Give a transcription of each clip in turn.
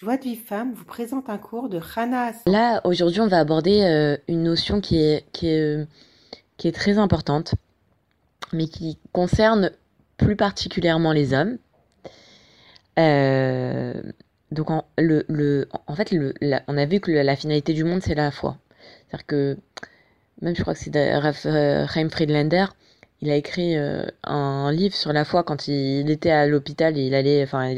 Joie de vie femme vous présente un cours de Hana Là, aujourd'hui, on va aborder euh, une notion euh, qui est très importante, mais qui concerne plus particulièrement les hommes. Euh, donc, en, fait, on a vu que la, finalité du monde, c'est la foi. C'est-à-dire que, même je crois que c'est Chaim Friedlander, il a écrit euh, un livre sur la foi quand il était à l'hôpital il allait enfin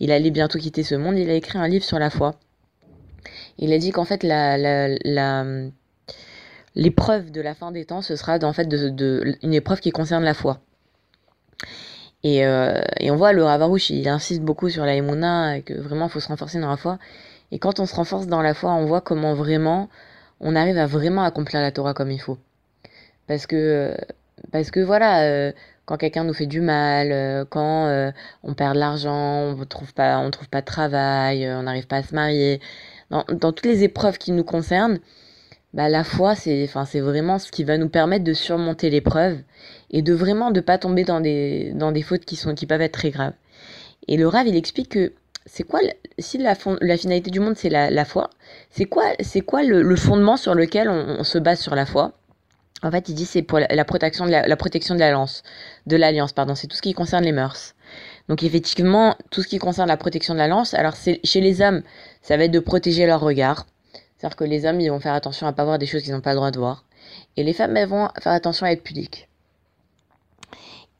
il allait bientôt quitter ce monde. Il a écrit un livre sur la foi. Il a dit qu'en fait l'épreuve de la fin des temps ce sera en fait une épreuve qui concerne la foi. Et, euh, et on voit le Ravarouche il insiste beaucoup sur la et que vraiment il faut se renforcer dans la foi. Et quand on se renforce dans la foi on voit comment vraiment on arrive à vraiment accomplir la Torah comme il faut. Parce que parce que voilà, euh, quand quelqu'un nous fait du mal, euh, quand euh, on perd de l'argent, on ne trouve pas, on trouve pas de travail, on n'arrive pas à se marier, dans, toutes les épreuves qui nous concernent, bah, la foi, c'est, vraiment ce qui va nous permettre de surmonter l'épreuve et de vraiment de pas tomber dans des, fautes qui peuvent être très graves. Et le Rav, il explique que c'est quoi, si la, finalité du monde c'est la, foi, c'est quoi, c'est quoi le, fondement sur lequel on se base sur la foi? En fait, il dit c'est pour la, protection de la, protection de l'alliance, de l'alliance, pardon. C'est tout ce qui concerne les mœurs. Donc effectivement, tout ce qui concerne la protection de l'alliance, alors c'est chez les hommes, ça va être de protéger leur regard. C'est-à-dire que les hommes, ils vont faire attention à pas voir des choses qu'ils n'ont pas le droit de voir. Et les femmes, elles vont faire attention à être pudiques.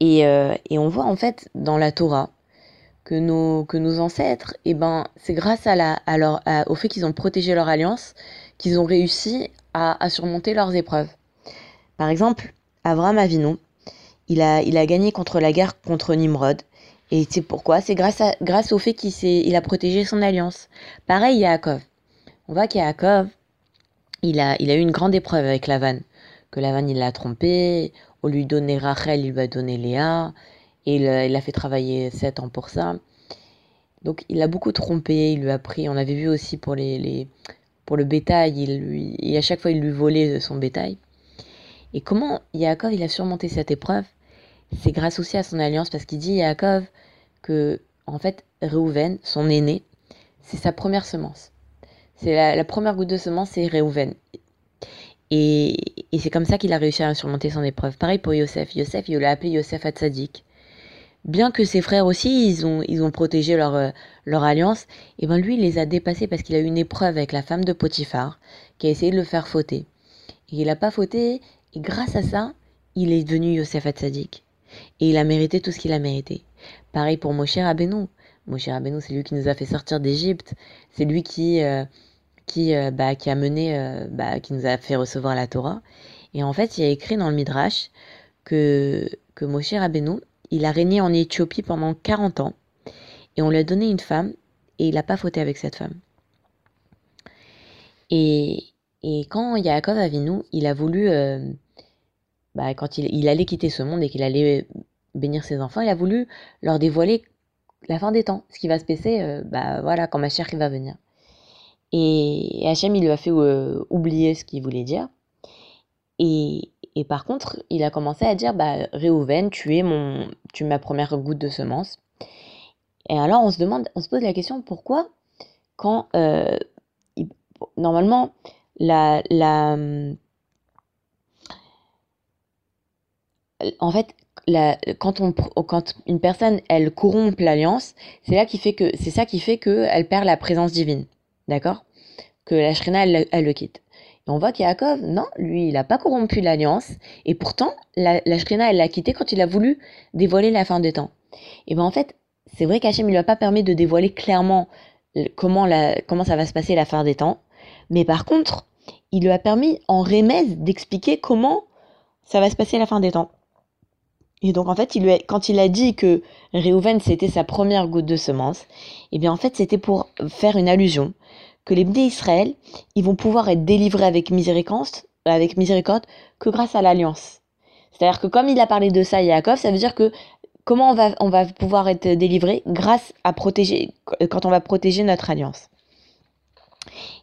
Et, euh, on voit en fait dans la Torah que nos, ancêtres, eh ben, c'est grâce à la, au fait qu'ils ont protégé leur alliance qu'ils ont réussi à surmonter leurs épreuves. Par exemple, Avram Avinu, il a, il a gagné contre la guerre contre Nimrod. Et c'est pourquoi? C'est grâce, grâce au fait qu'il il a protégé son alliance. Pareil, Yaakov. On voit qu'Yaakov, il a, il a eu une grande épreuve avec Lavan. Que Lavan, il l'a trompé. Au lui donner Rachel, il lui a donné Léa. Et il, il a fait travailler sept ans pour ça. Donc il a beaucoup trompé, il lui a pris, on avait vu aussi pour, les, les pour le bétail, il lui, et à chaque fois il lui volait son bétail. Et comment Yaakov il a surmonté cette épreuve? C'est grâce aussi à son alliance parce qu'il dit Yaakov que en fait Reuven, son aîné, c'est sa première semence. C'est la, première goutte de semence, c'est Reuven. Et, et c'est comme ça qu'il a réussi à surmonter son épreuve. Pareil pour Yosef. Yosef, il l'a appelé Yosef Hatzadik. Bien que ses frères aussi, ils ont, ils ont protégé leur, euh, leur alliance, et ben lui, il les a dépassés parce qu'il a eu une épreuve avec la femme de Potiphar, qui a essayé de le faire fauter. Et il n'a pas fauté, et grâce à ça, il est devenu Yosef Hatzadik. Et il a mérité tout ce qu'il a mérité. Pareil pour Moshe Rabbeinu. Moshe Rabbeinu, c'est lui qui nous a fait sortir d'Égypte. C'est lui qui, euh, qui, euh, bah, qui a mené, euh, bah, qui nous a fait recevoir la Torah. Et en fait, il a écrit dans le Midrash que, que Moshe Rabbeinu, il a régné en Éthiopie pendant 40 ans. Et on lui a donné une femme, et il n'a pas fauté avec cette femme. Et, et quand Yaakov Avinu, il a voulu bah, quand il, allait quitter ce monde et qu'il allait bénir ses enfants, il a voulu leur dévoiler la fin des temps, ce qui va se passer, euh, bah voilà, quand va venir. Et, Hachem, il lui a fait euh, oublier ce qu'il voulait dire. Et, par contre, il a commencé à dire, bah, Réhouven, tu es mon, tu es ma première goutte de semence. Et alors, on se demande, on se pose la question, pourquoi, quand, euh, normalement, la, la, en fait, quand, une personne elle corrompt l'alliance, c'est là qui fait que c'est ça qui fait que elle perd la présence divine, d'accord? Que la shrina elle, le quitte. Et on voit qu'Yaakov, non, lui, il n'a pas corrompu l'alliance, et pourtant, la, la shrina, elle l'a quitté quand il a voulu dévoiler la fin des temps. Et ben en fait, c'est vrai qu'Hachem, il lui a pas permis de dévoiler clairement comment, comment ça va se passer la fin des temps, mais par contre, il lui a permis en remède d'expliquer comment ça va se passer la fin des temps. Et donc en fait, quand il a dit que Réhouven c'était sa première goutte de semence, eh bien en fait c'était pour faire une allusion que les Bnei Israël, ils vont pouvoir être délivrés avec miséricorde, avec miséricorde que grâce à l'alliance. C'est-à-dire que comme il a parlé de ça à Yaakov, ça veut dire que comment on va, on va pouvoir être délivré grâce à protéger, quand on va protéger notre alliance.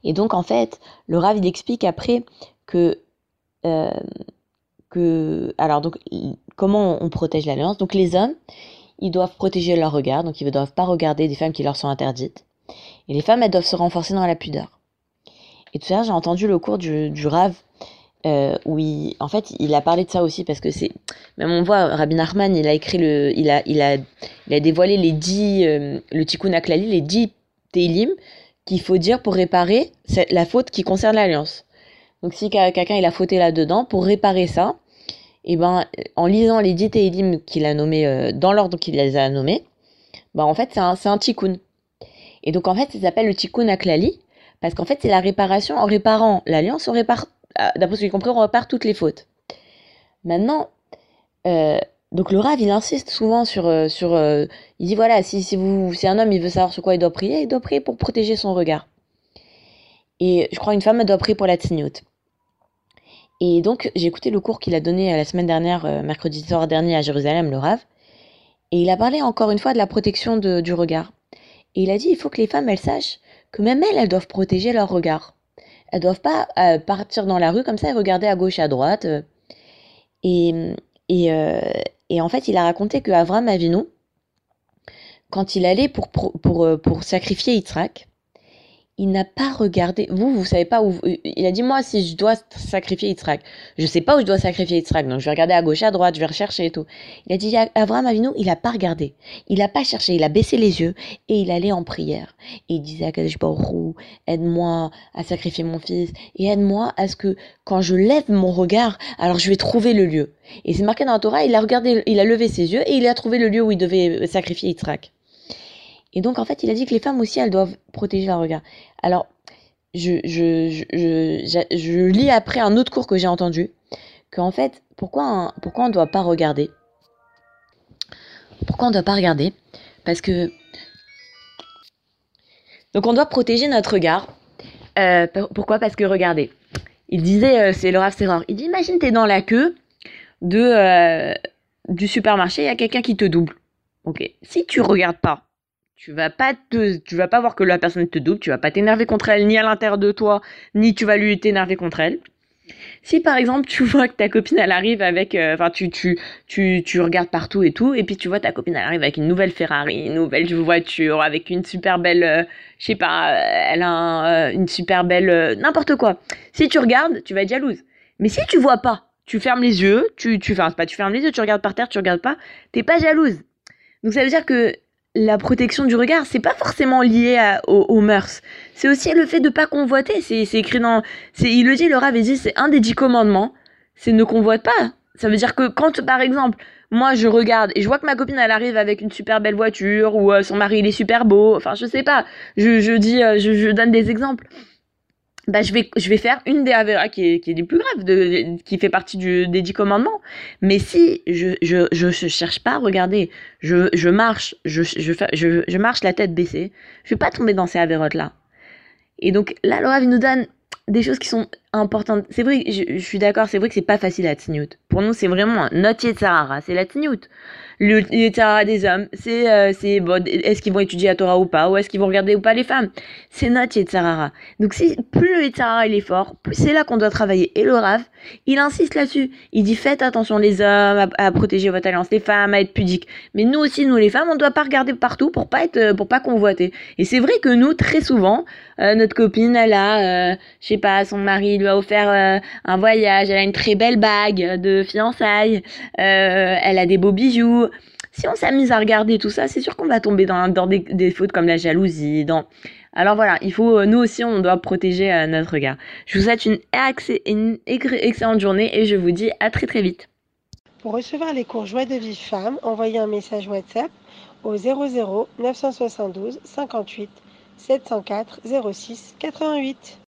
Et donc en fait, le Rav il explique après que euh, que alors donc comment on protège l'alliance? Donc les hommes, ils doivent protéger leur regard, donc ils ne doivent pas regarder des femmes qui leur sont interdites. Et les femmes, elles doivent se renforcer dans la pudeur. Et tout l'heure, j'ai entendu le cours du, du Rav, euh, où il, en fait, il a parlé de ça aussi, parce que c'est, même on voit, Rabbi Nachman, il a écrit le, il a, il a, il a dévoilé les dix, euh, le Tikkun Aklali, les dix Teilim, qu'il faut dire pour réparer la faute qui concerne l'alliance. Donc si quelqu'un il a fauté là-dedans, pour réparer ça, et eh ben en lisant les dix Teilim qu'il a nommés euh, dans l'ordre qu'il les a nommés, ben en fait c'est un, un tikkun. Et donc en fait ça s'appelle le tikkun aklali, parce qu'en fait c'est la réparation, en réparant l'alliance, on répare, ah, d'après ce que j'ai compris, on répare toutes les fautes. Maintenant, euh, donc le Rav il insiste souvent sur, euh, sur il dit voilà, si, si, vous, si un homme il veut savoir sur quoi il doit prier, il doit prier pour protéger son regard. Et je crois une femme doit prier pour la tzniut. Et donc, j'ai écouté le cours qu'il a donné euh, la semaine dernière, euh, mercredi soir dernier à Jérusalem, le Rav. Et il a parlé encore une fois de la protection du regard. Et il a dit, il faut que les femmes, elles sachent que même elles, elles doivent protéger leur regard. Elles doivent pas euh, partir dans la rue comme ça et regarder à gauche, à droite. Et, et, et en fait, il a raconté que Avram Avinu, quand il allait pour, pour, pour, pour sacrifier Yitzhak, il n'a pas regardé. Vous, vous savez pas où. Il a dit Moi, si je dois sacrifier Yitzhak, je sais pas où je dois sacrifier Yitzhak, donc je vais regarder à gauche, à droite, je vais rechercher et tout. Il a dit Abraham Avinu, il a pas regardé. Il a pas cherché, il a baissé les yeux et il allait en prière. Et il disait à aide-moi à sacrifier mon fils et aide-moi à ce que quand je lève mon regard, alors je vais trouver le lieu. Et c'est marqué dans la Torah, il a regardé, il a levé ses yeux et il a trouvé le lieu où il devait sacrifier Yitzhak. Et donc, en fait, il a dit que les femmes aussi, elles doivent protéger leur regard. Alors, je, je, je, je lis après un autre cours que j'ai entendu, qu'en fait, pourquoi, pourquoi on ne doit pas regarder? Pourquoi on ne doit pas regarder? Parce que... Donc, on doit protéger notre regard. Euh, pourquoi? Parce que, regardez, il disait, euh, c'est Rav Serror, il dit, imagine, tu es dans la queue de, euh, du supermarché, il y a quelqu'un qui te double. Ok, si tu regardes pas, tu vas pas te, tu vas pas voir que la personne te double, tu vas pas t'énerver contre elle, ni à l'intérieur de toi, ni tu vas lui t'énerver contre elle. Si par exemple tu vois que ta copine elle arrive avec, euh, enfin tu, tu, tu, tu regardes partout et tout, et puis tu vois ta copine elle arrive avec une nouvelle Ferrari, une nouvelle voiture, avec une super belle, euh, je sais pas, euh, elle a une super belle, n'importe quoi. Si tu regardes, tu vas être jalouse. Mais si tu vois pas, tu fermes les yeux, tu, tu, enfin pas tu fermes les yeux, tu regardes par terre, tu regardes pas, t'es pas jalouse. Donc ça veut dire que la protection du regard, c'est pas forcément lié aux, mœurs. C'est aussi le fait de pas convoiter. C'est, écrit dans, c'est, il le dit, le Rav dit, c'est un des dix commandements. C'est ne convoite pas. Ça veut dire que quand, par exemple, moi je regarde et je vois que ma copine elle arrive avec une super belle voiture ou euh, son mari il est super beau, enfin je sais pas, je, je dis, euh, je, je donne des exemples bah, je vais, je vais faire une des Avera qui est, qui est des plus graves, de, qui fait partie du, des dix commandements. Mais si je, je, je, cherche pas à regarder, je, je marche, je, je, je, je marche la tête baissée, je vais pas tomber dans ces Avérotes-là. Et donc, la loi nous donne des choses qui sont importantes. C'est vrai, je, je suis d'accord, c'est vrai que c'est pas facile à Tzniut. Pour nous, c'est vraiment notre Yetzarara, c'est la Tzniut Yetzara des hommes, c'est euh, c'est bon, est-ce qu'ils vont étudier la Torah ou pas, ou est-ce qu'ils vont regarder ou pas les femmes? C'est notre Yetzara. Donc si plus le Yetzara il est fort, plus c'est là qu'on doit travailler. Et le Rav, il insiste là-dessus. Il dit faites attention les hommes à, protéger votre alliance, les femmes à être pudiques. Mais nous aussi, nous les femmes, on doit pas regarder partout pour pas être pour pas convoiter. Et c'est vrai que nous très souvent, euh, notre copine elle a, euh, je sais pas, son mari lui a offert euh, un voyage, elle a une très belle bague de fiançailles, elle a des beaux bijoux si on s'amuse à regarder tout ça, c'est sûr qu'on va tomber dans, des, fautes comme la jalousie. Dans... Alors voilà, il faut, euh, nous aussi, on doit protéger euh, notre regard. Je vous souhaite une, excellente journée et je vous dis à très très vite. Pour recevoir les cours Joie de vie femme, envoyez un message WhatsApp au 00 972 58 704 06 88.